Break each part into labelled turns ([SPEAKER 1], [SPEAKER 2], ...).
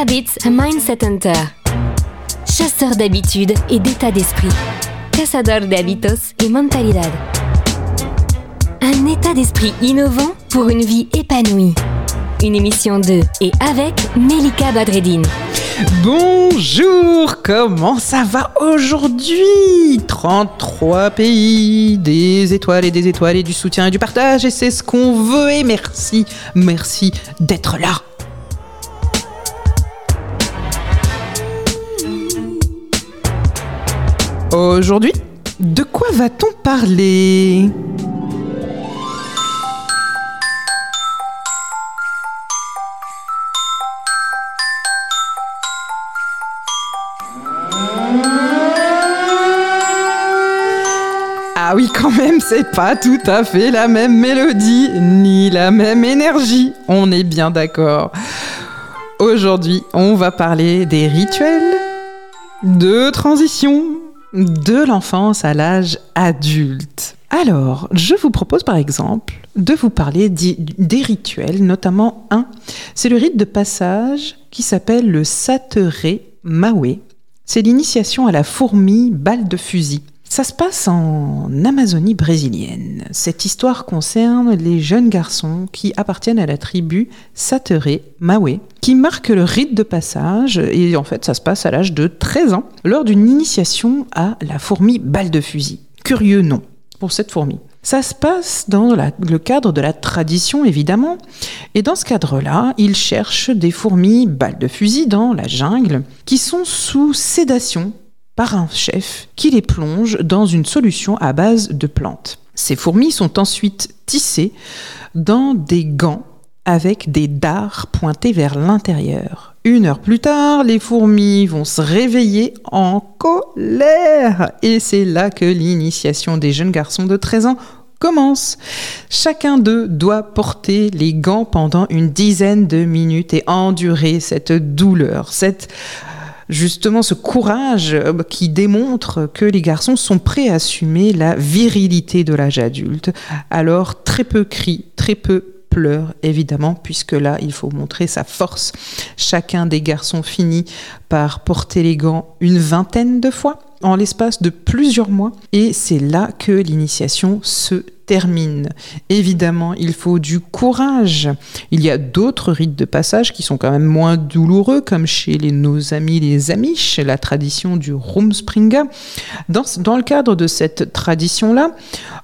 [SPEAKER 1] Habits Mindset Hunter. Chasseur d'habitudes et d'état d'esprit. Cazador de hábitos y mentalidad. Un état d'esprit innovant pour une vie épanouie. Une émission de et avec Melika Badreddine.
[SPEAKER 2] Bonjour, comment ça va aujourd'hui? 33 pays, des étoiles et des étoiles et du soutien et du partage et c'est ce qu'on veut et merci, merci d'être là. Aujourd'hui, de quoi va-t-on parler Ah oui, quand même, c'est pas tout à fait la même mélodie, ni la même énergie. On est bien d'accord. Aujourd'hui, on va parler des rituels de transition de l'enfance à l'âge adulte. Alors, je vous propose par exemple de vous parler des rituels, notamment un, c'est le rite de passage qui s'appelle le Satere Mawe. C'est l'initiation à la fourmi balle de fusil. Ça se passe en Amazonie brésilienne. Cette histoire concerne les jeunes garçons qui appartiennent à la tribu Satere Mawe, qui marque le rite de passage, et en fait ça se passe à l'âge de 13 ans, lors d'une initiation à la fourmi balle de fusil. Curieux nom pour cette fourmi. Ça se passe dans le cadre de la tradition, évidemment. Et dans ce cadre-là, ils cherchent des fourmis balles de fusil dans la jungle qui sont sous sédation par un chef qui les plonge dans une solution à base de plantes. Ces fourmis sont ensuite tissées dans des gants avec des dards pointés vers l'intérieur. Une heure plus tard, les fourmis vont se réveiller en colère. Et c'est là que l'initiation des jeunes garçons de 13 ans commence. Chacun d'eux doit porter les gants pendant une dizaine de minutes et endurer cette douleur, cette justement ce courage euh, qui démontre que les garçons sont prêts à assumer la virilité de l'âge adulte. Alors très peu crient, très peu pleurent évidemment, puisque là, il faut montrer sa force. Chacun des garçons finit par porter les gants une vingtaine de fois en l'espace de plusieurs mois, et c'est là que l'initiation se termine. Évidemment, il faut du courage. Il y a d'autres rites de passage qui sont quand même moins douloureux, comme chez les, nos amis les Amish, la tradition du Rumspringa. Dans, le cadre de cette tradition-là,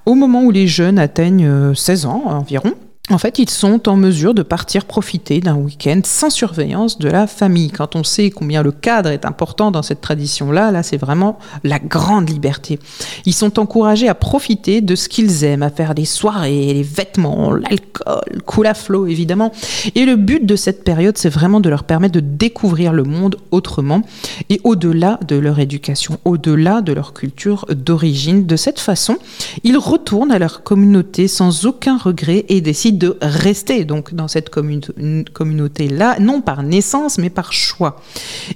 [SPEAKER 2] au moment où les jeunes atteignent 16 euh, ans environ, en fait, ils sont en mesure de partir profiter d'un week-end sans surveillance de la famille. Quand on sait combien le cadre est important dans cette tradition-là, là, c'est vraiment la grande liberté. Ils sont encouragés à profiter de ce qu'ils aiment, à faire des soirées, les vêtements, l'alcool, cool à flot, évidemment. Et le but de cette période, c'est vraiment de leur permettre de découvrir le monde autrement et au-delà de leur éducation, au-delà de leur culture d'origine. De cette façon, ils retournent à leur communauté sans aucun regret et décident de rester donc dans cette communauté-là, non par naissance, mais par choix.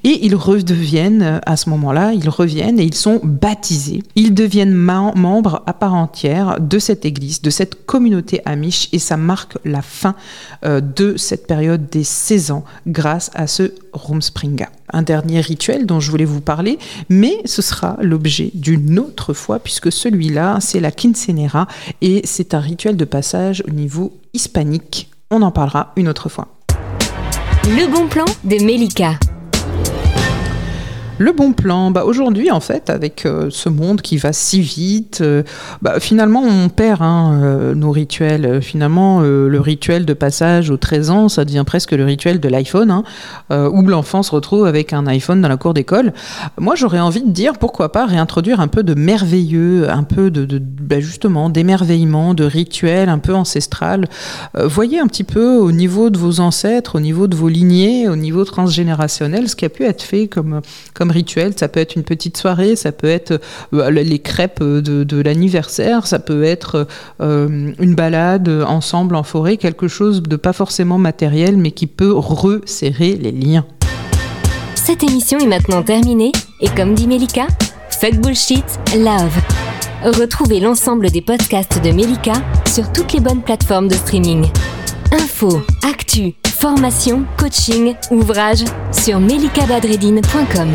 [SPEAKER 2] Et ils redeviennent, à ce moment-là, ils reviennent et ils sont baptisés. Ils deviennent membres à part entière de cette église, de cette communauté amish, et ça marque la fin euh, de cette période des 16 ans grâce à ce Rumspringa. Un dernier rituel dont je voulais vous parler, mais ce sera l'objet d'une autre fois, puisque celui-là, c'est la quincenera, et c'est un rituel de passage au niveau hispanique. On en parlera une autre fois.
[SPEAKER 1] Le bon plan de Melika.
[SPEAKER 2] Le bon plan, bah aujourd'hui en fait, avec euh, ce monde qui va si vite, euh, bah, finalement on perd hein, euh, nos rituels. Finalement, le rituel de passage aux 13 ans, ça devient presque le rituel de l'iPhone, hein, où l'enfant se retrouve avec un iPhone dans la cour d'école. Moi j'aurais envie de dire pourquoi pas réintroduire un peu de merveilleux, un peu de, bah, justement d'émerveillement, de rituel un peu ancestral. voyez un petit peu au niveau de vos ancêtres, au niveau de vos lignées, au niveau transgénérationnel, ce qui a pu être fait comme rituel. Ça peut être une petite soirée, ça peut être euh, les crêpes de, l'anniversaire, ça peut être euh, une balade ensemble en forêt, quelque chose de pas forcément matériel, mais qui peut resserrer les liens.
[SPEAKER 1] Cette émission est maintenant terminée et comme dit Melika, fuck bullshit, love. Retrouvez l'ensemble des podcasts de Melika sur toutes les bonnes plateformes de streaming. Info, actu, Formation, coaching, ouvrage sur melikabadredine.com.